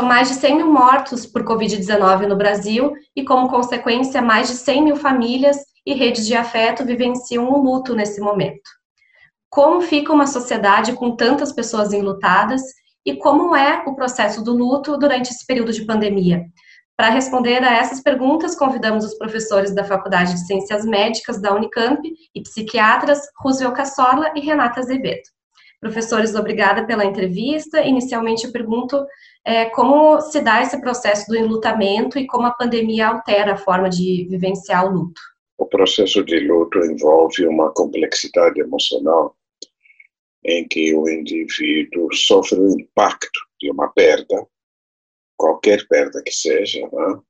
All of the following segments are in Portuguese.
São mais de 100 mil mortos por Covid-19 no Brasil e, como consequência, mais de 100 mil famílias e redes de afeto vivenciam um luto nesse momento. Como fica uma sociedade com tantas pessoas enlutadas e como é o processo do luto durante esse período de pandemia? Para responder a essas perguntas, convidamos os professores da Faculdade de Ciências Médicas da Unicamp e psiquiatras Roosevelt Cassorla e Renata Azevedo. Professores, obrigada pela entrevista. Inicialmente, eu pergunto é, como se dá esse processo do enlutamento e como a pandemia altera a forma de vivenciar o luto. O processo de luto envolve uma complexidade emocional em que o indivíduo sofre o impacto de uma perda, qualquer perda que seja, né?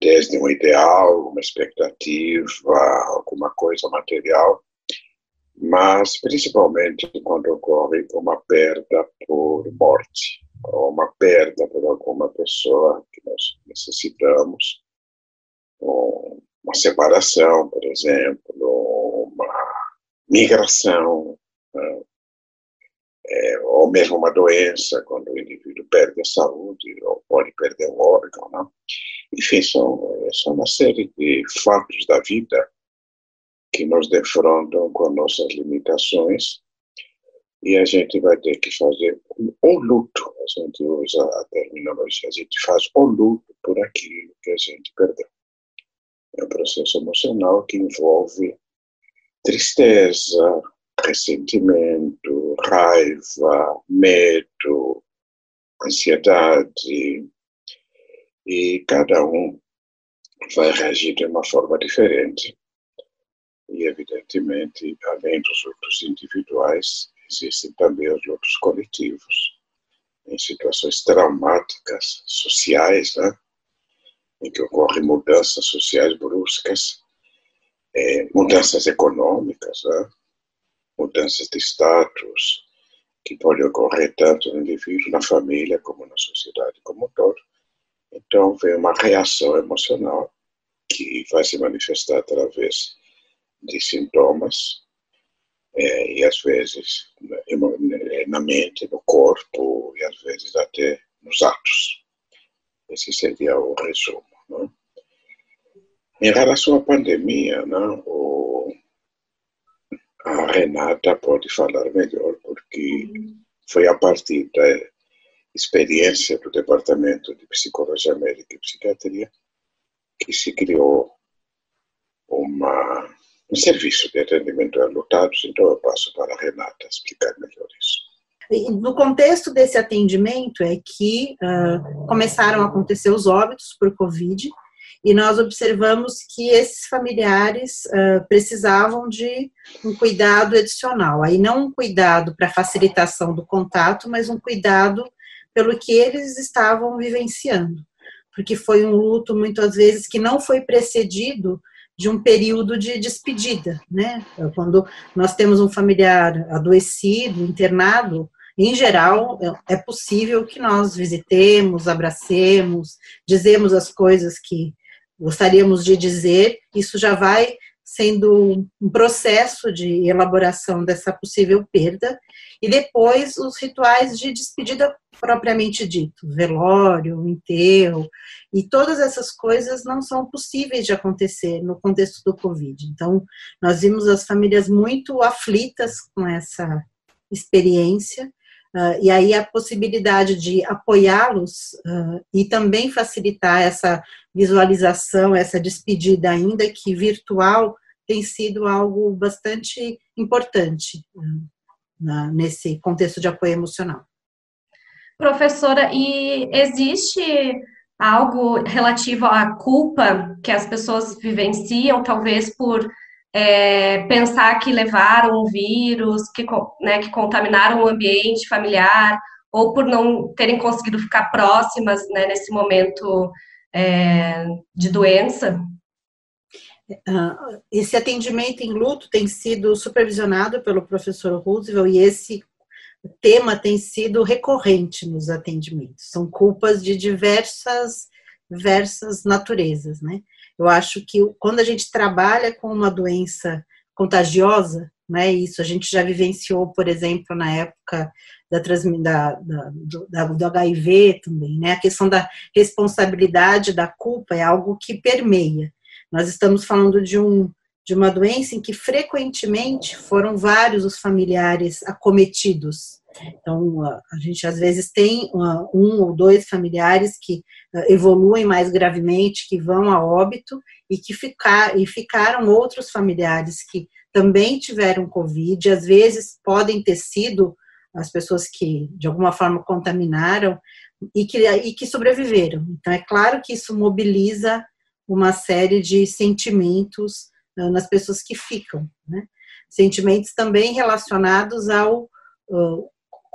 desde um ideal, uma expectativa, alguma coisa material, mas principalmente quando ocorre uma perda por morte, ou uma perda por alguma pessoa que nós necessitamos, uma separação, por exemplo, uma migração, né? é, ou mesmo uma doença, quando o indivíduo perde a saúde ou pode perder um órgão. Né? Enfim, são, são uma série de fatos da vida que nos defrontam com nossas limitações e a gente vai ter que fazer o luto, a gente usa a terminologia, a gente faz o luto por aquilo que a gente perdeu. É um processo emocional que envolve tristeza, ressentimento, raiva, medo, ansiedade, e cada um vai reagir de uma forma diferente e, evidentemente, além dos lutos individuais, existem também os lutos coletivos, em situações traumáticas sociais, né? em que ocorrem mudanças sociais bruscas, é, mudanças econômicas, né? mudanças de status, que podem ocorrer tanto no indivíduo, na família, como na sociedade como um todo. Então, vem uma reação emocional que vai se manifestar através de sintomas, é, e às vezes na mente, no corpo, e às vezes até nos atos. Esse seria o resumo. Né? Em relação à pandemia, né, o, a Renata pode falar melhor, porque foi a partir da experiência do Departamento de Psicologia Médica e Psiquiatria que se criou uma um serviço de atendimento a lutados, então eu passo para a Renata explicar melhor isso. No contexto desse atendimento é que uh, começaram a acontecer os óbitos por Covid e nós observamos que esses familiares uh, precisavam de um cuidado adicional. Aí não um cuidado para facilitação do contato, mas um cuidado pelo que eles estavam vivenciando, porque foi um luto muitas vezes que não foi precedido de um período de despedida, né? Quando nós temos um familiar adoecido, internado, em geral, é possível que nós visitemos, abracemos, dizemos as coisas que gostaríamos de dizer, isso já vai sendo um processo de elaboração dessa possível perda, e depois os rituais de despedida propriamente dito, velório, enterro, e todas essas coisas não são possíveis de acontecer no contexto do Covid. Então, nós vimos as famílias muito aflitas com essa experiência, uh, e aí a possibilidade de apoiá-los uh, e também facilitar essa visualização, essa despedida, ainda que virtual, tem sido algo bastante importante uh, nesse contexto de apoio emocional. Professora, e existe algo relativo à culpa que as pessoas vivenciam, talvez por é, pensar que levaram um vírus, que, né, que contaminaram o ambiente familiar, ou por não terem conseguido ficar próximas né, nesse momento é, de doença? Ah, esse atendimento em luto tem sido supervisionado pelo professor Roosevelt e esse tema tem sido recorrente nos atendimentos. São culpas de diversas, diversas naturezas, né? Eu acho que quando a gente trabalha com uma doença contagiosa, não é isso. A gente já vivenciou, por exemplo, na época da, da, da, do, do HIV também, né? A questão da responsabilidade, da culpa é algo que permeia. Nós estamos falando de um de uma doença em que frequentemente foram vários os familiares acometidos. Então, a gente às vezes tem um ou dois familiares que evoluem mais gravemente, que vão a óbito, e que ficar, e ficaram outros familiares que também tiveram Covid, às vezes podem ter sido as pessoas que de alguma forma contaminaram e que, e que sobreviveram. Então, é claro que isso mobiliza uma série de sentimentos uh, nas pessoas que ficam, né? Sentimentos também relacionados ao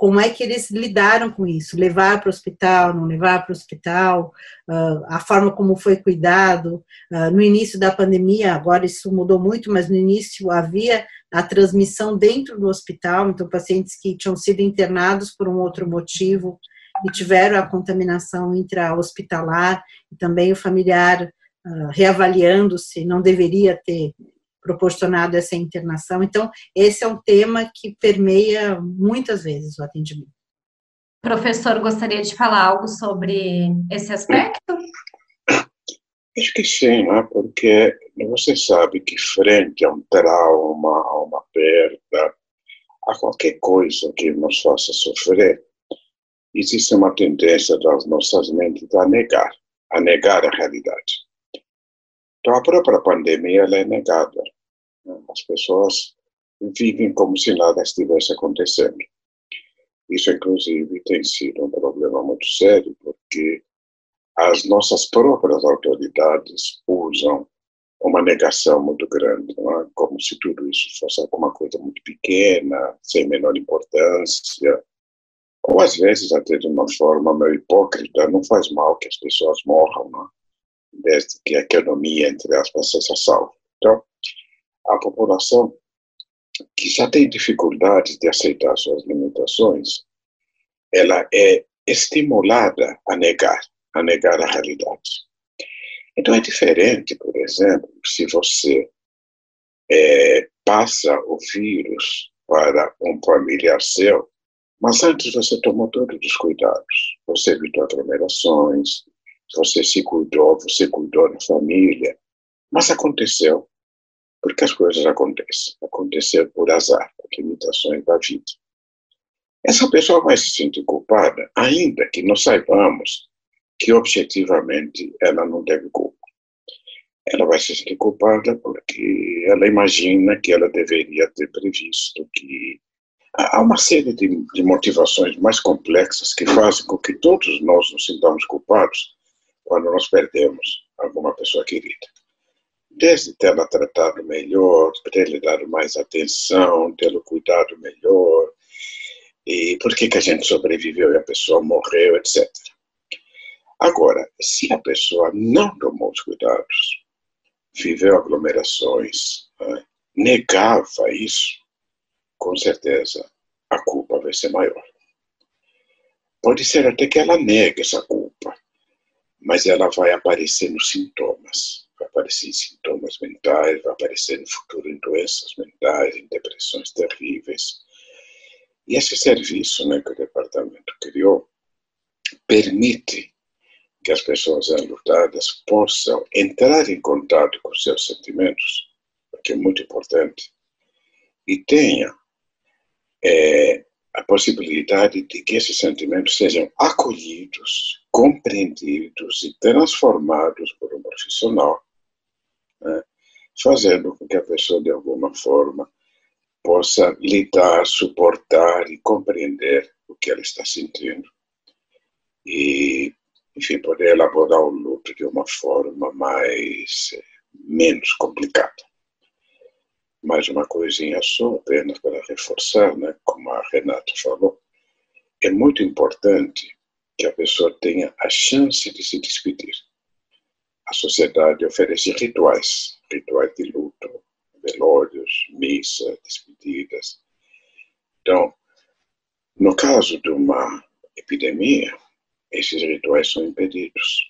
como é que eles lidaram com isso, levar para o hospital, não levar para o hospital, uh, a forma como foi cuidado. Uh, no início da pandemia, agora isso mudou muito, mas no início havia a transmissão dentro do hospital, então pacientes que tinham sido internados por um outro motivo e tiveram a contaminação intra-hospitalar, e também o familiar uh, reavaliando se não deveria ter proporcionado essa internação. Então, esse é um tema que permeia muitas vezes o atendimento. Professor, gostaria de falar algo sobre esse aspecto? Acho que sim, né? porque você sabe que frente a um trauma, a uma perda, a qualquer coisa que nos faça sofrer, existe uma tendência das nossas mentes a negar, a negar a realidade. Então, a própria pandemia é negada. As pessoas vivem como se nada estivesse acontecendo. Isso, inclusive, tem sido um problema muito sério, porque as nossas próprias autoridades usam uma negação muito grande, é? como se tudo isso fosse alguma coisa muito pequena, sem menor importância, ou às vezes até de uma forma meio hipócrita, não faz mal que as pessoas morram, não? É? Desde que a economia, entre aspas, seja salva. Então, a população que já tem dificuldades de aceitar suas limitações, ela é estimulada a negar, a negar a realidade. Então é diferente, por exemplo, se você é, passa o vírus para um familiar seu, mas antes você tomou todos os cuidados. Você evitou aglomerações, você se cuidou, você cuidou da família, mas aconteceu, porque as coisas acontecem. Aconteceu por azar, por limitações da vida. Essa pessoa vai se sentir culpada, ainda que nós saibamos que objetivamente ela não teve culpa. Ela vai se sentir culpada porque ela imagina que ela deveria ter previsto que há uma série de, de motivações mais complexas que fazem com que todos nós nos sintamos culpados quando nós perdemos alguma pessoa querida. Desde tê-la tratado melhor, ter-lhe dado mais atenção, tê-lo cuidado melhor, e por que, que a gente sobreviveu e a pessoa morreu, etc. Agora, se a pessoa não tomou os cuidados, viveu aglomerações, né, negava isso, com certeza a culpa vai ser maior. Pode ser até que ela negue essa culpa, mas ela vai aparecer nos sintomas. Vai aparecer em sintomas mentais, vai aparecer no futuro em doenças mentais, em depressões terríveis. E esse serviço né, que o departamento criou permite que as pessoas enlutadas possam entrar em contato com seus sentimentos, que é muito importante, e tenha é, a possibilidade de que esses sentimentos sejam acolhidos, compreendidos e transformados por um profissional, né, fazendo com que a pessoa, de alguma forma, possa lidar, suportar e compreender o que ela está sentindo. E, enfim, poder elaborar o luto de uma forma mais eh, menos complicada mais uma coisinha só, apenas para reforçar, né, como a Renata falou, é muito importante que a pessoa tenha a chance de se despedir. A sociedade oferece rituais, rituais de luto, velórios, missas, despedidas. Então, no caso de uma epidemia, esses rituais são impedidos.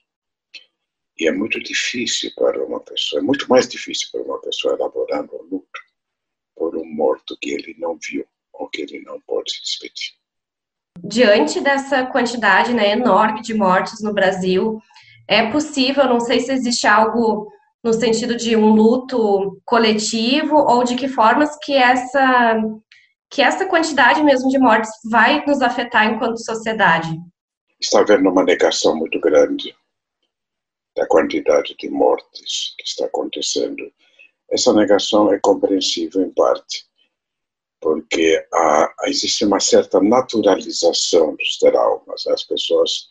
E é muito difícil para uma pessoa, é muito mais difícil para uma pessoa elaborar um luto, por um morto que ele não viu ou que ele não pode se despedir. Diante dessa quantidade né, enorme de mortes no Brasil, é possível, não sei se existe algo no sentido de um luto coletivo ou de que formas que essa que essa quantidade mesmo de mortes vai nos afetar enquanto sociedade? Está havendo uma negação muito grande da quantidade de mortes que está acontecendo. Essa negação é compreensível em parte, porque há, existe uma certa naturalização dos traumas. As pessoas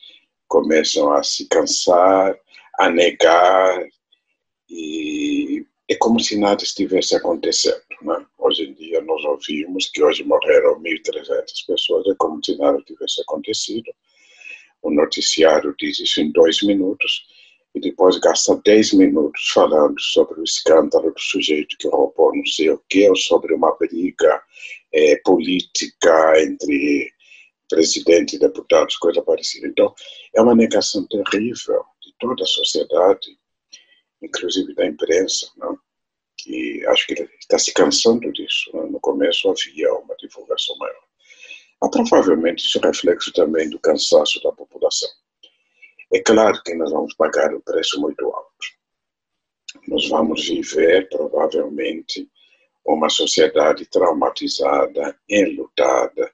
começam a se cansar, a negar, e é como se nada estivesse acontecendo. Né? Hoje em dia nós ouvimos que hoje morreram 1.300 pessoas, é como se nada tivesse acontecido. O noticiário diz isso em dois minutos e depois gasta 10 minutos falando sobre o escândalo do sujeito que roubou não sei o que, ou sobre uma briga é, política entre presidente e deputados, coisa parecida. Então, é uma negação terrível de toda a sociedade, inclusive da imprensa, não? que acho que está se cansando disso. Não? No começo havia uma divulgação maior. Há provavelmente isso é reflexo também do cansaço da população. É claro que nós vamos pagar um preço muito alto. Nós vamos viver, provavelmente, uma sociedade traumatizada, enlutada,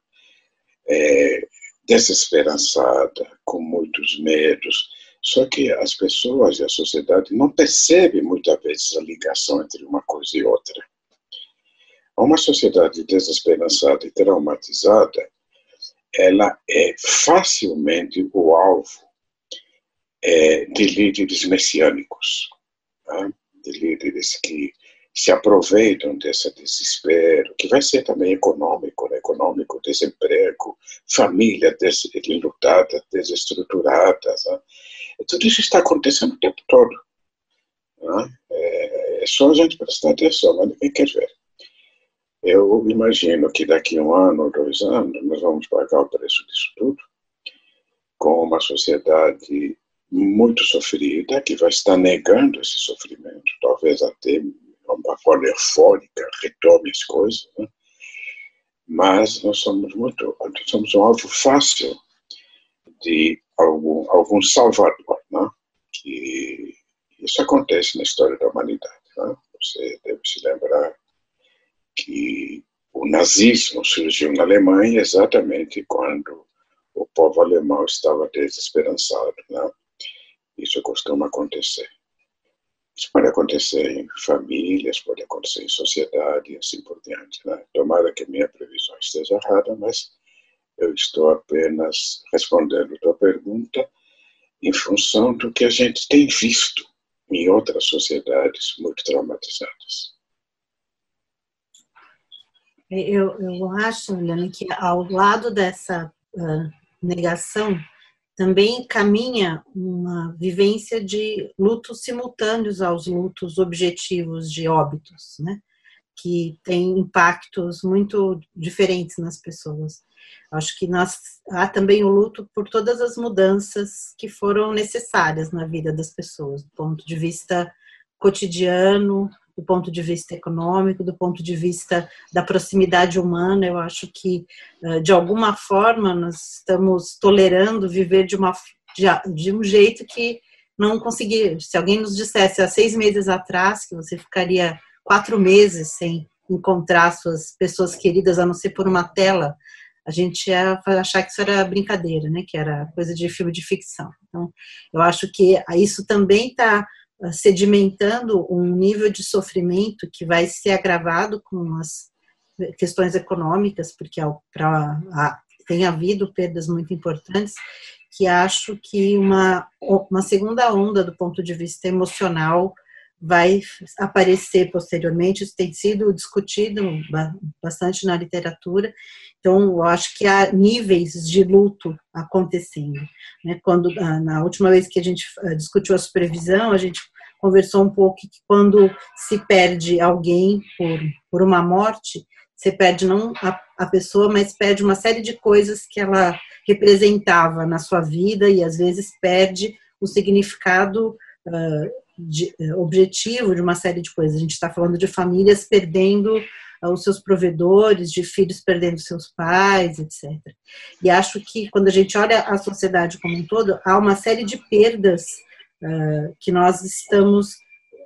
é, desesperançada, com muitos medos. Só que as pessoas e a sociedade não percebem muitas vezes a ligação entre uma coisa e outra. Uma sociedade desesperançada e traumatizada, ela é facilmente o alvo é, de líderes messiânicos, né? de líderes que se aproveitam desse desespero, que vai ser também econômico, né? econômico, desemprego, família enlutada, desestruturada. Né? Tudo isso está acontecendo o tempo todo. Né? É, só a gente prestar atenção, mas ninguém quer ver. Eu imagino que daqui a um ano, dois anos, nós vamos pagar o preço disso tudo, com uma sociedade muito sofrida, que vai estar negando esse sofrimento, talvez até uma forma eufórica, retome as coisas, né? mas nós somos muito, somos um alvo fácil de algum, algum salvador, né? que isso acontece na história da humanidade. Né? Você deve se lembrar que o nazismo surgiu na Alemanha exatamente quando o povo alemão estava desesperançado. Né? Isso costuma acontecer. Isso pode acontecer em famílias, pode acontecer em sociedade e assim por diante. Né? Tomara que minha previsão esteja errada, mas eu estou apenas respondendo a tua pergunta em função do que a gente tem visto em outras sociedades muito traumatizadas. Eu, eu acho, Helena, que ao lado dessa uh, negação também caminha uma vivência de lutos simultâneos aos lutos objetivos de óbitos, né? que tem impactos muito diferentes nas pessoas. Acho que nós há também o luto por todas as mudanças que foram necessárias na vida das pessoas, do ponto de vista cotidiano, do ponto de vista econômico, do ponto de vista da proximidade humana. Eu acho que, eh, de alguma forma, nós estamos tolerando viver de, uma, de um jeito que não conseguir. Se alguém nos dissesse há seis meses atrás que você ficaria quatro meses sem encontrar suas pessoas queridas, a não ser por uma tela, a gente ia achar que isso era brincadeira, né? Que era coisa de filme de ficção. Então, eu acho que isso também está sedimentando um nível de sofrimento que vai ser agravado com as questões econômicas, porque pra, a, tem havido perdas muito importantes, que acho que uma, uma segunda onda do ponto de vista emocional vai aparecer posteriormente, isso tem sido discutido bastante na literatura, então eu acho que há níveis de luto acontecendo. Né? Quando, ah, na última vez que a gente ah, discutiu a supervisão, a gente conversou um pouco que quando se perde alguém por, por uma morte, você perde não a, a pessoa, mas perde uma série de coisas que ela representava na sua vida e às vezes perde o significado uh, de, uh, objetivo de uma série de coisas. A gente está falando de famílias perdendo os seus provedores, de filhos perdendo seus pais, etc. E acho que quando a gente olha a sociedade como um todo, há uma série de perdas uh, que nós estamos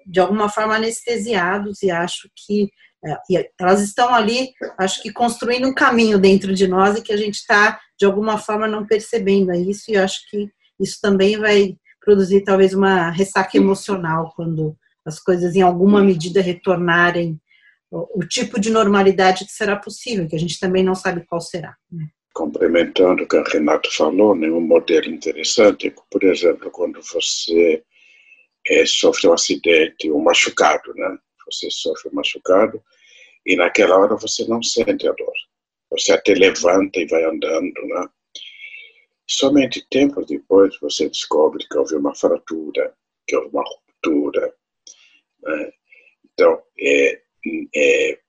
de alguma forma anestesiados e acho que uh, elas estão ali, acho que construindo um caminho dentro de nós e que a gente está de alguma forma não percebendo isso e acho que isso também vai produzir talvez uma ressaca emocional quando as coisas em alguma medida retornarem o, o tipo de normalidade que será possível, que a gente também não sabe qual será. Né? Complementando o que a Renato falou, né, um modelo interessante, por exemplo, quando você é, sofre um acidente, um machucado, né? Você sofre um machucado e naquela hora você não sente a dor. Você até levanta e vai andando, né? Somente tempos depois você descobre que houve uma fratura, que houve uma ruptura. Né? Então, é, é,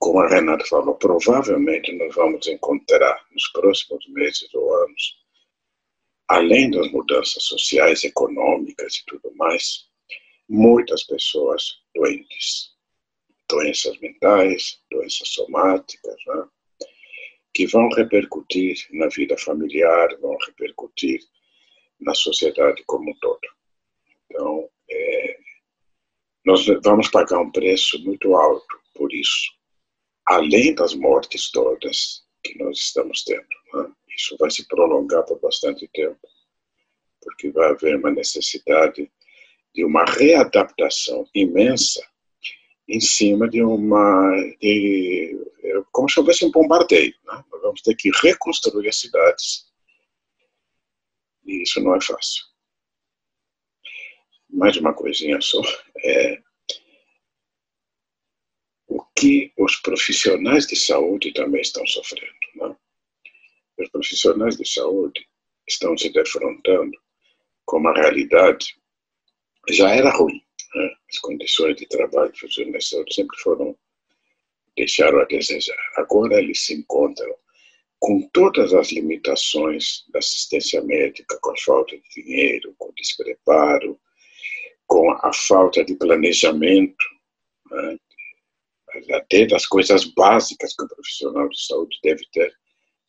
como a Renata falou, provavelmente nós vamos encontrar nos próximos meses ou anos, além das mudanças sociais, econômicas e tudo mais, muitas pessoas doentes, doenças mentais, doenças somáticas, né? Que vão repercutir na vida familiar, vão repercutir na sociedade como um todo. Então, é, nós vamos pagar um preço muito alto por isso, além das mortes todas que nós estamos tendo. Né? Isso vai se prolongar por bastante tempo, porque vai haver uma necessidade de uma readaptação imensa em cima de uma. De, é como se houvesse um bombardeio. Né? Nós vamos ter que reconstruir as cidades. E isso não é fácil. Mais uma coisinha só. É, o que os profissionais de saúde também estão sofrendo. Né? Os profissionais de saúde estão se defrontando com uma realidade já era ruim né? As condições de trabalho dos professores sempre foram deixaram a desejar. Agora eles se encontram com todas as limitações da assistência médica, com a falta de dinheiro, com o despreparo, com a falta de planejamento, né? até das coisas básicas que o profissional de saúde deve ter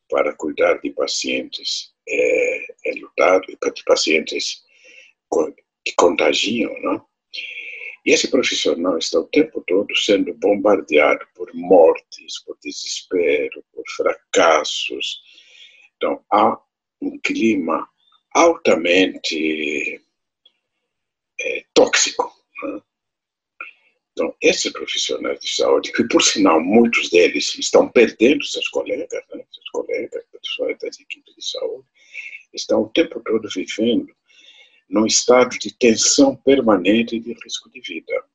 para cuidar de pacientes é, é lutado, de pacientes que contagiam, não? E esse profissional está o tempo todo sendo bombardeado por mortes, por desespero, por fracassos. Então, há um clima altamente é, tóxico. Né? Então, esses profissionais de saúde, que por sinal muitos deles estão perdendo seus colegas, né? seus colegas, pessoas das equipes de saúde, estão o tempo todo vivendo num estado de tensão permanente e de risco de vida.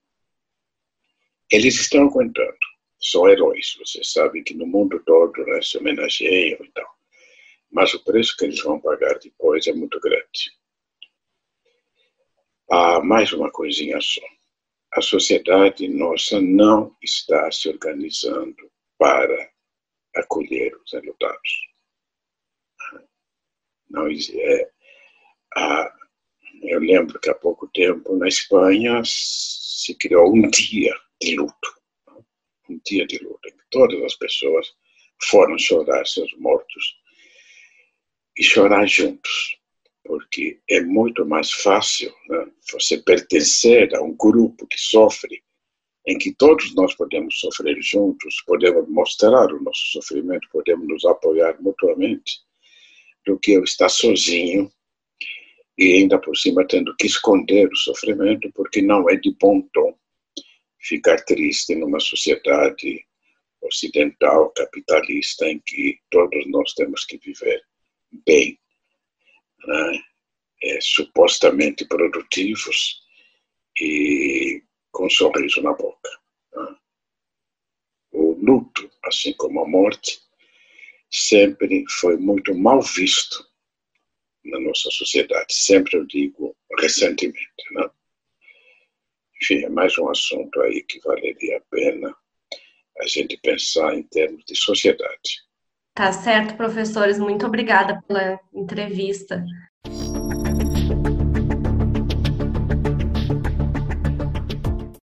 Eles estão aguentando, são heróis, vocês sabem que no mundo todo né, se homenageiam e tal, mas o preço que eles vão pagar depois é muito grande. Há mais uma coisinha só. A sociedade nossa não está se organizando para acolher os enlutados. Não é, eu lembro que há pouco tempo, na Espanha, se criou um dia de luto. Um dia de luto, em que todas as pessoas foram chorar seus mortos e chorar juntos, porque é muito mais fácil né, você pertencer a um grupo que sofre, em que todos nós podemos sofrer juntos, podemos mostrar o nosso sofrimento, podemos nos apoiar mutuamente, do que eu estar sozinho e ainda por cima tendo que esconder o sofrimento, porque não é de bom tom ficar triste numa sociedade ocidental, capitalista, em que todos nós temos que viver bem, né? é, supostamente produtivos e com um sorriso na boca. Né? O luto, assim como a morte, sempre foi muito mal visto na nossa sociedade. Sempre eu digo recentemente. Né? Enfim, é mais um assunto aí que valeria a pena a gente pensar em termos de sociedade. Tá certo, professores. Muito obrigada pela entrevista.